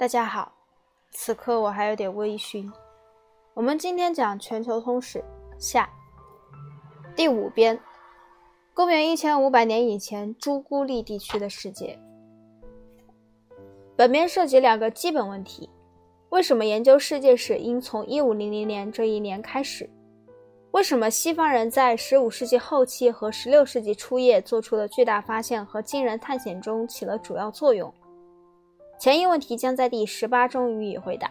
大家好，此刻我还有点微醺。我们今天讲全球通史下第五编，公元一千五百年以前朱古力地区的世界。本篇涉及两个基本问题：为什么研究世界史应从一五零零年这一年开始？为什么西方人在十五世纪后期和十六世纪初叶做出的巨大发现和惊人探险中起了主要作用？前一问题将在第十八中予以回答，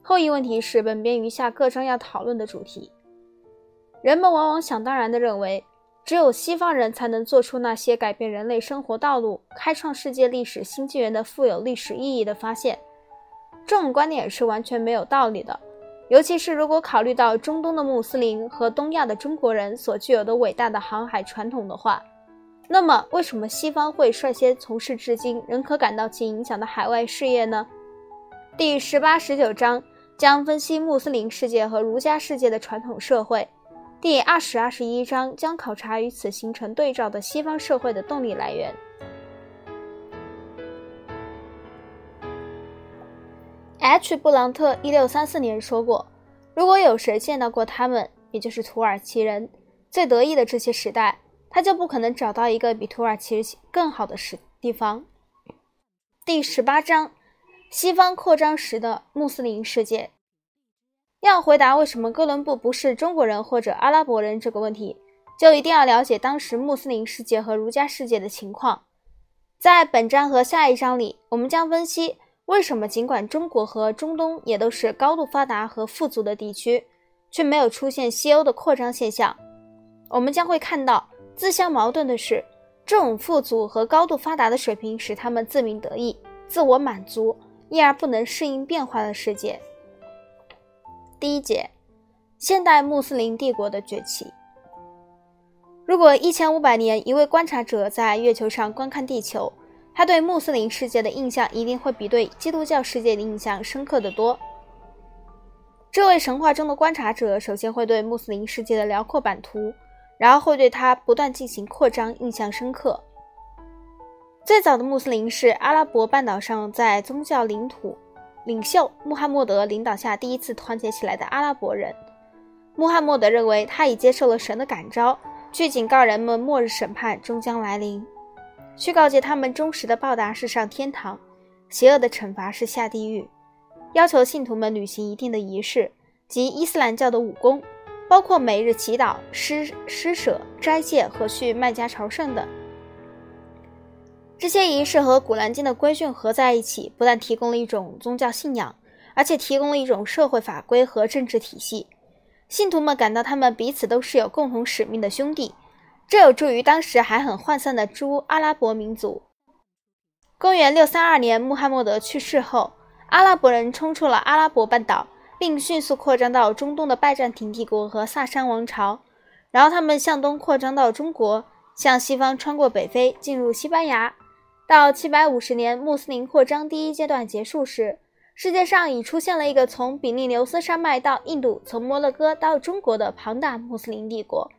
后一问题是本编余下各章要讨论的主题。人们往往想当然地认为，只有西方人才能做出那些改变人类生活道路、开创世界历史新纪元的富有历史意义的发现。这种观点是完全没有道理的，尤其是如果考虑到中东的穆斯林和东亚的中国人所具有的伟大的航海传统的话。那么，为什么西方会率先从事至今仍可感到其影响的海外事业呢？第十八、十九章将分析穆斯林世界和儒家世界的传统社会。第二十、二十一章将考察与此形成对照的西方社会的动力来源。H. 布朗特一六三四年说过：“如果有谁见到过他们，也就是土耳其人最得意的这些时代。”他就不可能找到一个比土耳其更好的时地方。第十八章：西方扩张时的穆斯林世界。要回答为什么哥伦布不是中国人或者阿拉伯人这个问题，就一定要了解当时穆斯林世界和儒家世界的情况。在本章和下一章里，我们将分析为什么尽管中国和中东也都是高度发达和富足的地区，却没有出现西欧的扩张现象。我们将会看到。自相矛盾的是，这种富足和高度发达的水平使他们自鸣得意、自我满足，因而不能适应变化的世界。第一节，现代穆斯林帝国的崛起。如果一千五百年一位观察者在月球上观看地球，他对穆斯林世界的印象一定会比对基督教世界的印象深刻得多。这位神话中的观察者首先会对穆斯林世界的辽阔版图。然后会对它不断进行扩张印象深刻。最早的穆斯林是阿拉伯半岛上在宗教领土领袖穆罕默德领导下第一次团结起来的阿拉伯人。穆罕默德认为他已接受了神的感召，去警告人们末日审判终将来临，去告诫他们忠实的报答是上天堂，邪恶的惩罚是下地狱，要求信徒们履行一定的仪式及伊斯兰教的武功。包括每日祈祷、施施舍、斋戒和去麦加朝圣等。这些仪式和《古兰经》的规训合在一起，不但提供了一种宗教信仰，而且提供了一种社会法规和政治体系。信徒们感到他们彼此都是有共同使命的兄弟，这有助于当时还很涣散的诸阿拉伯民族。公元六三二年，穆罕默德去世后，阿拉伯人冲出了阿拉伯半岛。并迅速扩张到中东的拜占庭帝国和萨珊王朝，然后他们向东扩张到中国，向西方穿过北非，进入西班牙。到七百五十年，穆斯林扩张第一阶段结束时，世界上已出现了一个从比利牛斯山脉到印度、从摩洛哥到中国的庞大穆斯林帝国。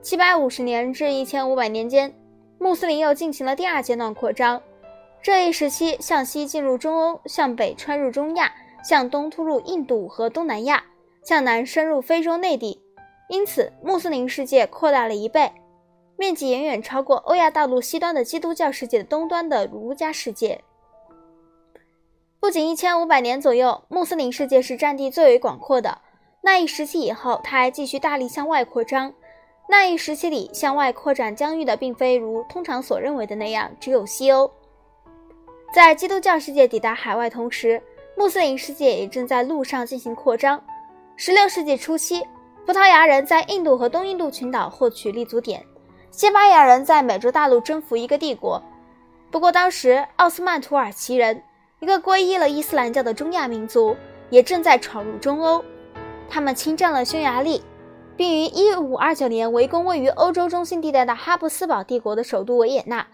七百五十年至一千五百年间，穆斯林又进行了第二阶段扩张，这一时期向西进入中欧，向北穿入中亚。向东突入印度和东南亚，向南深入非洲内地，因此穆斯林世界扩大了一倍，面积远远超过欧亚大陆西端的基督教世界的东端的儒家世界。不仅一千五百年左右，穆斯林世界是占地最为广阔的。那一时期以后，它还继续大力向外扩张。那一时期里，向外扩展疆域的并非如通常所认为的那样只有西欧。在基督教世界抵达海外同时，穆斯林世界也正在陆上进行扩张。16世纪初期，葡萄牙人在印度和东印度群岛获取立足点，西班牙人在美洲大陆征服一个帝国。不过，当时奥斯曼土耳其人，一个皈依了伊斯兰教的中亚民族，也正在闯入中欧。他们侵占了匈牙利，并于1529年围攻位于欧洲中心地带的哈布斯堡帝国的首都维也纳。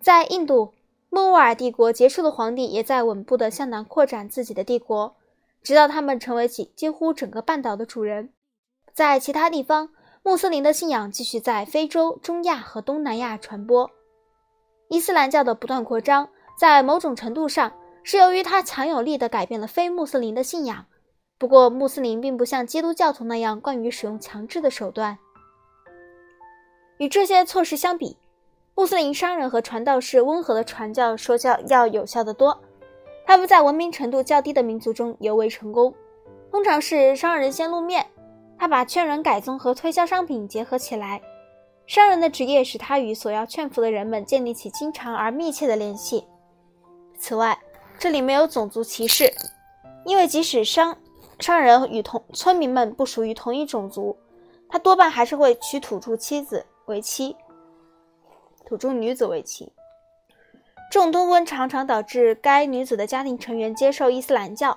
在印度。莫卧儿帝国结束的皇帝也在稳步地向南扩展自己的帝国，直到他们成为几几乎整个半岛的主人。在其他地方，穆斯林的信仰继续在非洲、中亚和东南亚传播。伊斯兰教的不断扩张，在某种程度上是由于他强有力的改变了非穆斯林的信仰。不过，穆斯林并不像基督教徒那样惯于使用强制的手段。与这些措施相比，穆斯林商人和传道士温和的传教说教要有效得多。他们在文明程度较低的民族中尤为成功。通常是商人先露面，他把劝人改宗和推销商品结合起来。商人的职业使他与所要劝服的人们建立起经常而密切的联系。此外，这里没有种族歧视，因为即使商商人与同村民们不属于同一种族，他多半还是会娶土著妻子为妻，土著女子为妻。这种通婚常常导致该女子的家庭成员接受伊斯兰教。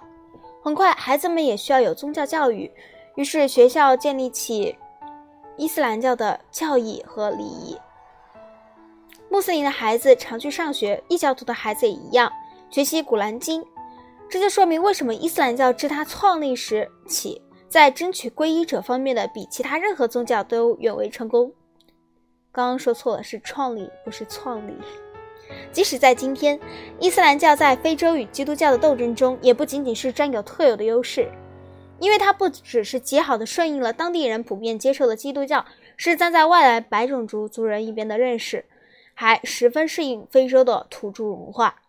很快，孩子们也需要有宗教教育，于是学校建立起伊斯兰教的教义和礼仪。穆斯林的孩子常去上学，异教徒的孩子也一样，学习古兰经。这就说明为什么伊斯兰教自它创立时起，在争取皈依者方面的比其他任何宗教都远为成功。刚刚说错了，是创立，不是创立。即使在今天，伊斯兰教在非洲与基督教的斗争中，也不仅仅是占有特有的优势，因为它不只是极好的顺应了当地人普遍接受的基督教是站在外来白种族族人一边的认识，还十分适应非洲的土著文化。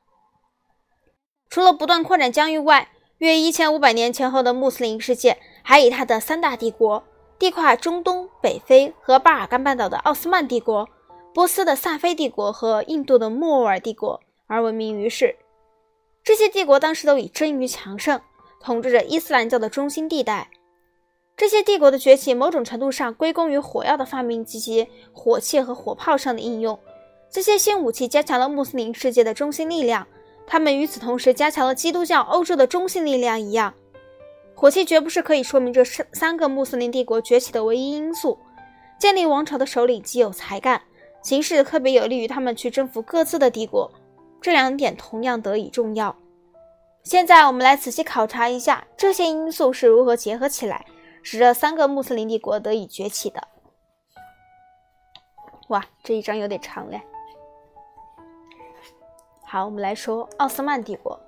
除了不断扩展疆域外，约一千五百年前后的穆斯林世界还以它的三大帝国——地跨中东、北非和巴尔干半岛的奥斯曼帝国、波斯的萨菲帝国和印度的莫卧儿帝国而闻名于世。这些帝国当时都以臻于强盛，统治着伊斯兰教的中心地带。这些帝国的崛起，某种程度上归功于火药的发明及其火器和火炮上的应用。这些新武器加强了穆斯林世界的中心力量。他们与此同时加强了基督教欧洲的中心力量一样，火器绝不是可以说明这三三个穆斯林帝国崛起的唯一因素。建立王朝的首领极有才干，形势特别有利于他们去征服各自的帝国，这两点同样得以重要。现在我们来仔细考察一下这些因素是如何结合起来，使这三个穆斯林帝国得以崛起的。哇，这一章有点长嘞。好，我们来说奥斯曼帝国。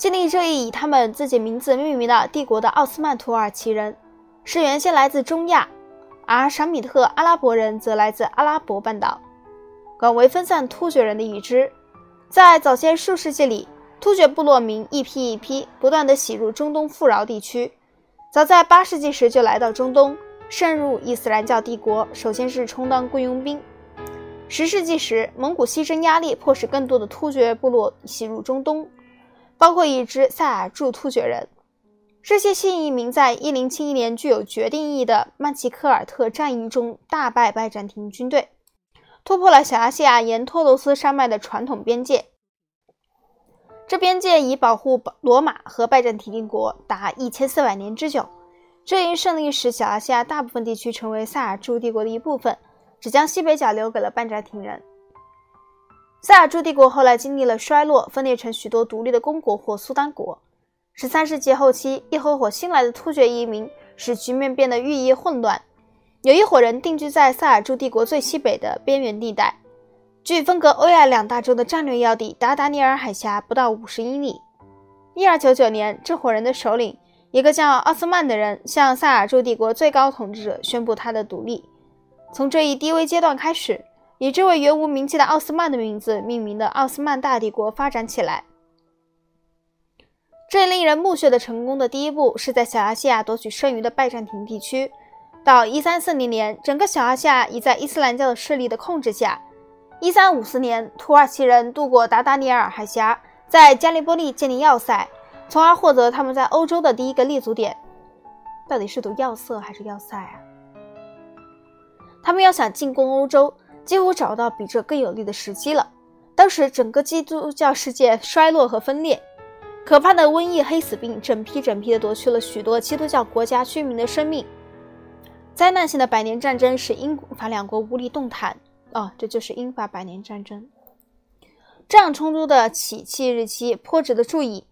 建立这一以他们自己名字命名的帝国的奥斯曼土耳其人，是原先来自中亚，而闪米特阿拉伯人则来自阿拉伯半岛，广为分散突厥人的已知。在早些数世纪里，突厥部落民一批一批不断地袭入中东富饶地区。早在八世纪时就来到中东，渗入伊斯兰教帝国，首先是充当雇佣兵。十世纪时，蒙古西征压力迫使更多的突厥部落袭入中东，包括一支塞尔柱突厥人。这些新移民在1071年具有决定意义的曼奇科尔特战役中大败拜占庭军队，突破了小亚细亚沿托罗斯山脉的传统边界。这边界已保护罗马和拜占庭帝国达1400年之久。这一胜利使小亚细亚大部分地区成为塞尔柱帝国的一部分。只将西北角留给了拜占庭人。塞尔柱帝国后来经历了衰落，分裂成许多独立的公国或苏丹国。十三世纪后期，一伙伙新来的突厥移民使局面变得愈益混乱。有一伙人定居在塞尔柱帝国最西北的边缘地带，距分隔欧亚两大洲的战略要地达达尼尔海峡不到五十英里。一二九九年，这伙人的首领，一个叫奥斯曼的人，向塞尔柱帝国最高统治者宣布他的独立。从这一低微阶段开始，以这位原无名气的奥斯曼的名字命名的奥斯曼大帝国发展起来。这令人目眩的成功的第一步是在小亚细亚夺取剩余的拜占庭地区。到1340年，整个小亚细亚已在伊斯兰教的势力的控制下。1354年，土耳其人渡过达达尼尔海峡，在加利波利建立要塞，从而获得他们在欧洲的第一个立足点。到底是读要塞还是要塞啊？他们要想进攻欧洲，几乎找到比这更有利的时机了。当时整个基督教世界衰落和分裂，可怕的瘟疫、黑死病整批整批地夺去了许多基督教国家居民的生命。灾难性的百年战争使英法两国无力动弹。哦，这就是英法百年战争。这样冲突的起讫日期颇值得注意。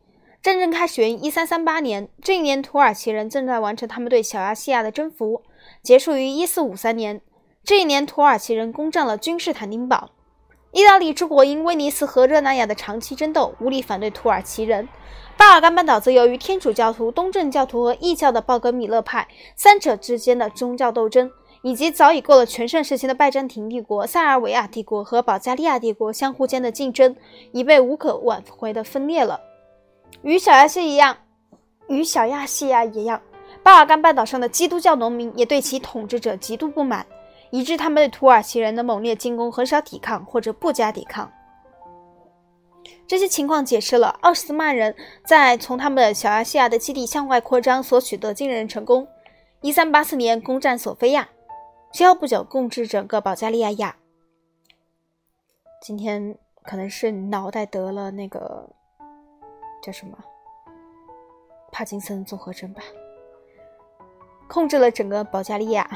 战争开始于一三三八年，这一年土耳其人正在完成他们对小亚细亚的征服，结束于一四五三年。这一年，土耳其人攻占了君士坦丁堡。意大利诸国因威尼斯和热那亚的长期争斗，无力反对土耳其人。巴尔干半岛则由于天主教徒、东正教徒和异教的鲍格米勒派三者之间的宗教斗争，以及早已过了全盛时期的拜占庭帝国、塞尔维亚帝国和保加利亚帝国相互间的竞争，已被无可挽回的分裂了。与小亚细亚一样与小亚细亚一样，巴尔干半岛上的基督教农民也对其统治者极度不满。以致他们对土耳其人的猛烈进攻很少抵抗或者不加抵抗。这些情况解释了奥斯曼人在从他们的小亚细亚的基地向外扩张所取得惊人成功。1384年攻占索菲亚，之后不久控制整个保加利亚亚。今天可能是脑袋得了那个叫什么帕金森综合征吧，控制了整个保加利亚。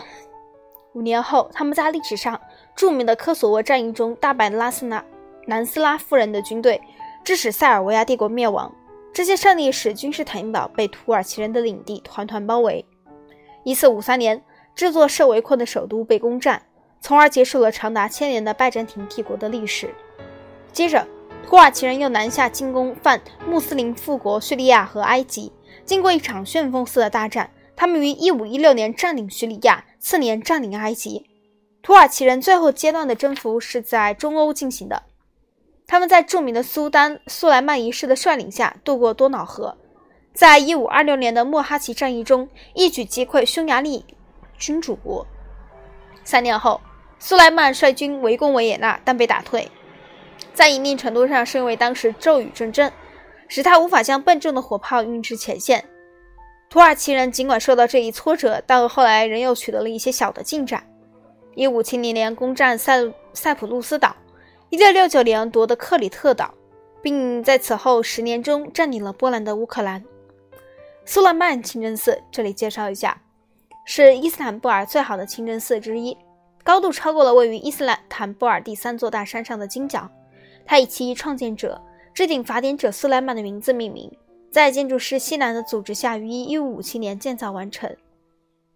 五年后，他们在历史上著名的科索沃战役中大败拉斯纳南斯拉夫人的军队，致使塞尔维亚帝国灭亡。这些胜利使君士坦丁堡被土耳其人的领地团团包围。一四五三年，这座受围困的首都被攻占，从而结束了长达千年的拜占庭帝国的历史。接着，土耳其人又南下进攻泛穆斯林富国叙利亚和埃及。经过一场旋风似的大战，他们于一五一六年占领叙利亚。次年占领埃及，土耳其人最后阶段的征服是在中欧进行的。他们在著名的苏丹苏莱曼一世的率领下渡过多瑙河，在一五二六年的莫哈奇战役中一举击溃匈牙利君主国。三年后，苏莱曼率军围攻维也纳，但被打退，在一定程度上是因为当时骤雨阵阵，使他无法将笨重的火炮运至前线。土耳其人尽管受到这一挫折，但后来仍又取得了一些小的进展。一五七零年攻占塞塞浦路斯岛，一六六九年夺得克里特岛，并在此后十年中占领了波兰的乌克兰。苏勒曼清真寺，这里介绍一下，是伊斯坦布尔最好的清真寺之一，高度超过了位于伊斯兰坦布尔第三座大山上的金角。它以其创建者、制定法典者苏莱曼的名字命名。在建筑师西南的组织下，于1557年建造完成。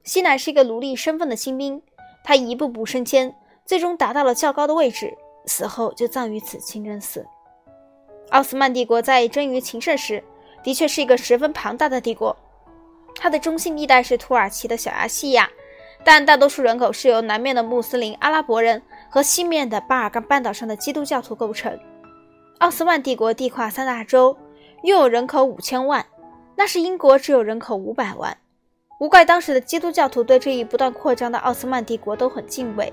西南是一个奴隶身份的新兵，他一步步升迁，最终达到了较高的位置，死后就葬于此清真寺。奥斯曼帝国在臻于情盛时，的确是一个十分庞大的帝国。它的中心地带是土耳其的小亚细亚，但大多数人口是由南面的穆斯林阿拉伯人和西面的巴尔干半岛上的基督教徒构成。奥斯曼帝国地跨三大洲。拥有人口五千万，那时英国只有人口五百万。无怪当时的基督教徒对这一不断扩张的奥斯曼帝国都很敬畏，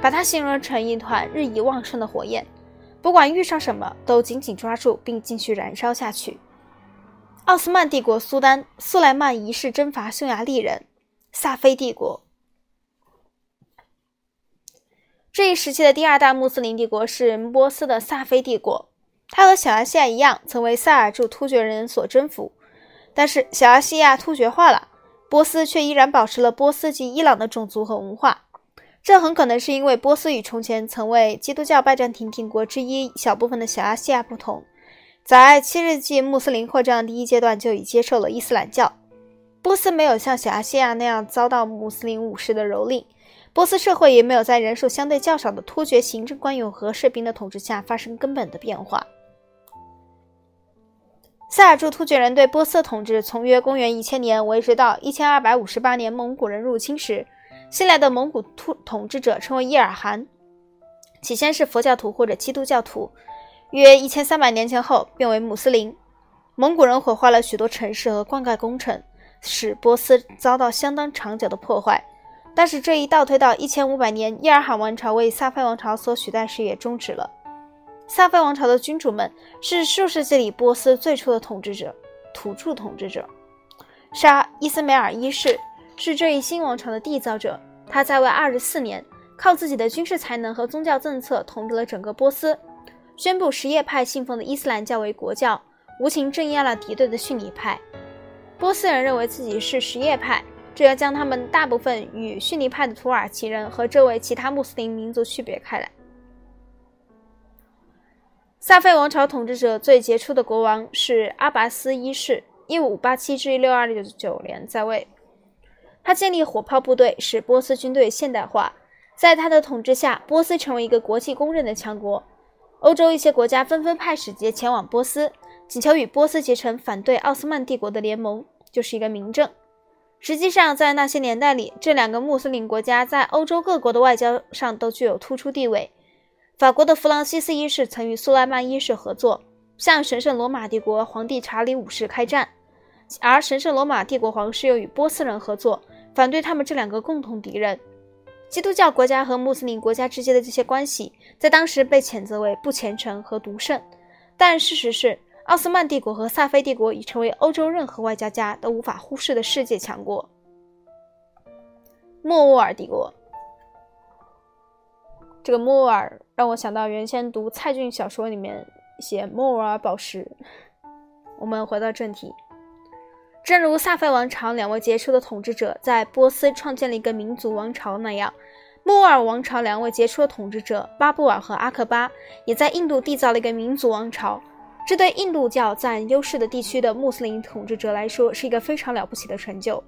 把它形容成一团日益旺盛的火焰，不管遇上什么都紧紧抓住并继续燃烧下去。奥斯曼帝国苏丹苏莱曼一世征伐匈牙利人，萨菲帝国。这一时期的第二大穆斯林帝国是波斯的萨菲帝国。它和小亚细亚一样，曾为塞尔柱突厥人所征服，但是小亚细亚突厥化了，波斯却依然保持了波斯及伊朗的种族和文化。这很可能是因为波斯与从前曾为基督教拜占庭帝国之一小部分的小亚细亚不同，在七世纪穆斯林扩张第一阶段就已接受了伊斯兰教。波斯没有像小亚细亚那样遭到穆斯林武士的蹂躏。波斯社会也没有在人数相对较少的突厥行政官员和士兵的统治下发生根本的变化。塞尔柱突厥人对波斯的统治从约公元一千年维持到一千二百五十八年蒙古人入侵时，新来的蒙古突统治者称为伊尔汗，起先是佛教徒或者基督教徒，约一千三百年前后变为穆斯林。蒙古人毁坏了许多城市和灌溉工程，使波斯遭到相当长久的破坏。但是这一倒推到一千五百年，伊尔汗王朝为萨菲王朝所取代时也终止了。萨菲王朝的君主们是数世纪里波斯最初的统治者，土著统治者。沙伊斯梅尔一世是这一新王朝的缔造者，他在位二十四年，靠自己的军事才能和宗教政策统治了整个波斯，宣布什叶派信奉的伊斯兰教为国教，无情镇压了敌对的逊尼派。波斯人认为自己是什叶派。这要将他们大部分与逊尼派的土耳其人和周围其他穆斯林民族区别开来。萨菲王朝统治者最杰出的国王是阿拔斯一世 （1587-1629 年）在位。他建立火炮部队，使波斯军队现代化，在他的统治下，波斯成为一个国际公认的强国。欧洲一些国家纷纷派使节前往波斯，请求与波斯结成反对奥斯曼帝国的联盟，就是一个明证。实际上，在那些年代里，这两个穆斯林国家在欧洲各国的外交上都具有突出地位。法国的弗朗西斯一世曾与苏莱曼一世合作，向神圣罗马帝国皇帝查理五世开战，而神圣罗马帝国皇室又与波斯人合作，反对他们这两个共同敌人。基督教国家和穆斯林国家之间的这些关系，在当时被谴责为不虔诚和独圣。但事实是，奥斯曼帝国和萨菲帝国已成为欧洲任何外交家都无法忽视的世界强国。莫卧儿帝国，这个莫卧儿让我想到原先读蔡骏小说里面写莫尔宝石。我们回到正题。正如萨菲王朝两位杰出的统治者在波斯创建了一个民族王朝那样，莫尔王朝两位杰出的统治者巴布尔和阿克巴也在印度缔造了一个民族王朝。这对印度教占优势的地区的穆斯林统治者来说是一个非常了不起的成就。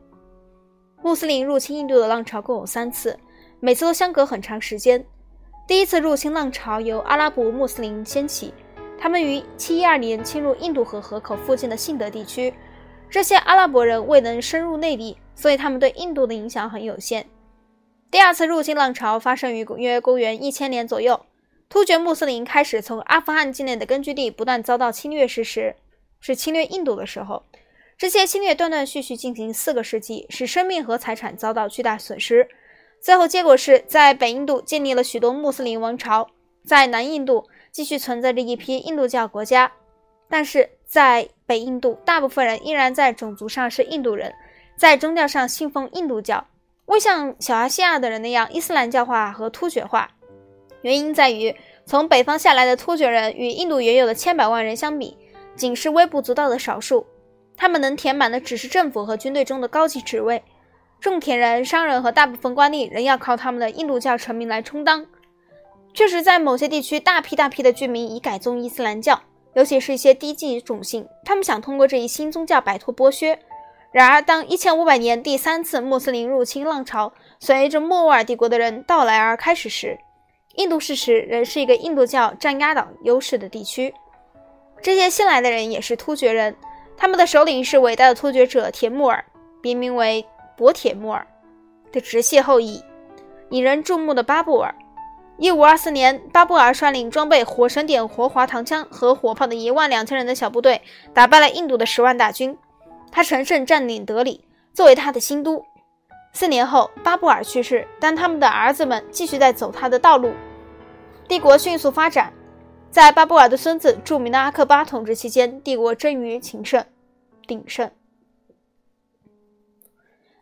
穆斯林入侵印度的浪潮共有三次，每次都相隔很长时间。第一次入侵浪潮由阿拉伯穆斯林掀起，他们于712年侵入印度河河口附近的信德地区。这些阿拉伯人未能深入内地，所以他们对印度的影响很有限。第二次入侵浪潮发生于约公元一千年左右，突厥穆斯林开始从阿富汗境内的根据地不断遭到侵略时，是侵略印度的时候。这些侵略断断续续进行四个世纪，使生命和财产遭到巨大损失。最后结果是在北印度建立了许多穆斯林王朝，在南印度继续存在着一批印度教国家。但是在北印度，大部分人依然在种族上是印度人，在宗教上信奉印度教，未像小亚细亚的人那样伊斯兰教化和突厥化。原因在于，从北方下来的突厥人与印度原有的千百万人相比，仅是微不足道的少数。他们能填满的只是政府和军队中的高级职位，种田人、商人和大部分官吏仍要靠他们的印度教臣民来充当。确实，在某些地区，大批大批的居民已改宗伊斯兰教。尤其是一些低级种姓，他们想通过这一新宗教摆脱剥削。然而，当一千五百年第三次穆斯林入侵浪潮随着莫卧儿帝国的人到来而开始时，印度事实仍是一个印度教占压倒优势的地区。这些新来的人也是突厥人，他们的首领是伟大的突厥者铁木儿，别名为博铁木儿的直系后裔，引人注目的巴布尔。一五二四年，巴布尔率领装备火神点活滑膛枪和火炮的一万两千人的小部队，打败了印度的十万大军。他乘胜占领德里，作为他的新都。四年后，巴布尔去世，但他们的儿子们继续在走他的道路。帝国迅速发展。在巴布尔的孙子著名的阿克巴统治期间，帝国臻于情盛鼎盛。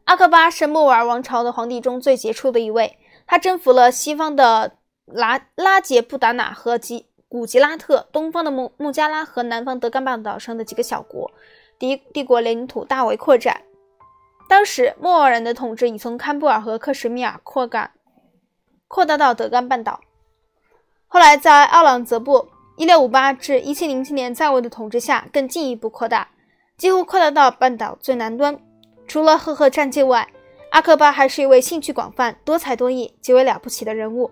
阿克巴是莫尔王朝的皇帝中最杰出的一位，他征服了西方的。拉拉杰布达纳和吉古吉拉特，东方的穆穆加拉和南方德干半岛上的几个小国，帝帝国领土大为扩展。当时莫尔人的统治已从堪布尔和克什米尔扩展扩大到德干半岛。后来在奥朗泽布1658至1707年在位的统治下，更进一步扩大，几乎扩大到半岛最南端。除了赫赫战绩外，阿克巴还是一位兴趣广泛、多才多艺、极为了不起的人物。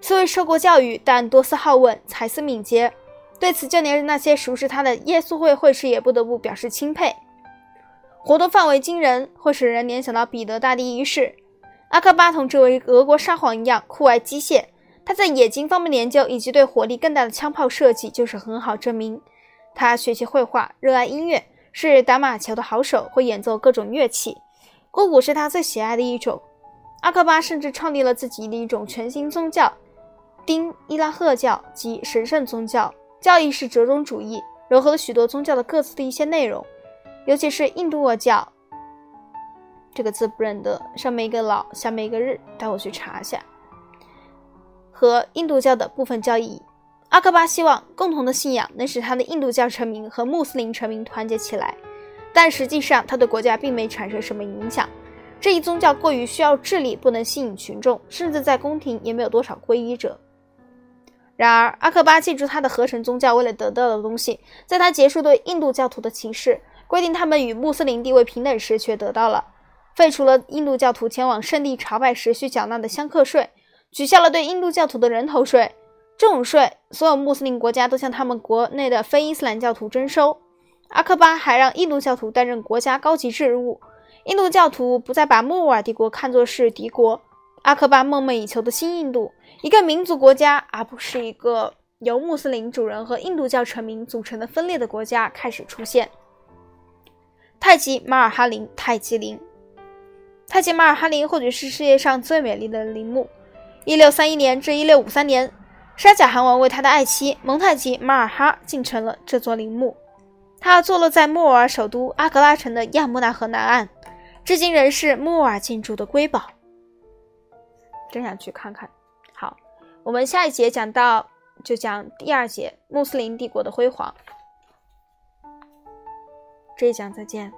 虽未受过教育，但多思好问，才思敏捷。对此，就连那些熟识他的耶稣会会士也不得不表示钦佩。活动范围惊人，会使人联想到彼得大帝一世。阿克巴同这位俄国沙皇一样酷爱机械，他在冶金方面的研究以及对火力更大的枪炮设计就是很好证明。他学习绘画，热爱音乐，是打马球的好手，会演奏各种乐器。鼓鼓是他最喜爱的一种。阿克巴甚至创立了自己的一种全新宗教。丁伊拉赫教及神圣宗教，教义是折中主义，糅合了许多宗教的各自的一些内容，尤其是印度教。这个字不认得，上面一个老，下面一个日，待我去查一下。和印度教的部分教义，阿克巴希望共同的信仰能使他的印度教臣民和穆斯林臣民团结起来，但实际上他对国家并没产生什么影响。这一宗教过于需要智力，不能吸引群众，甚至在宫廷也没有多少皈依者。然而，阿克巴记住他的合成宗教为了得到的东西，在他结束对印度教徒的歧视，规定他们与穆斯林地位平等时，却得到了废除了印度教徒前往圣地朝拜时需缴纳的香客税，取消了对印度教徒的人头税。这种税，所有穆斯林国家都向他们国内的非伊斯兰教徒征收。阿克巴还让印度教徒担任国家高级事务，印度教徒不再把莫卧儿帝国看作是敌国。阿克巴梦寐以求的新印度，一个民族国家，而不是一个由穆斯林主人和印度教臣民组成的分裂的国家，开始出现。泰姬马尔哈林，泰姬陵，泰姬马尔哈林或许是世界上最美丽的陵墓。一六三一年至一六五三年，沙贾汗王为他的爱妻蒙太姬马尔哈进城了这座陵墓。它坐落在莫尔首都阿格拉城的亚穆纳河南岸，至今仍是莫尔建筑的瑰宝。真想去看看。好，我们下一节讲到，就讲第二节穆斯林帝国的辉煌。这一讲再见。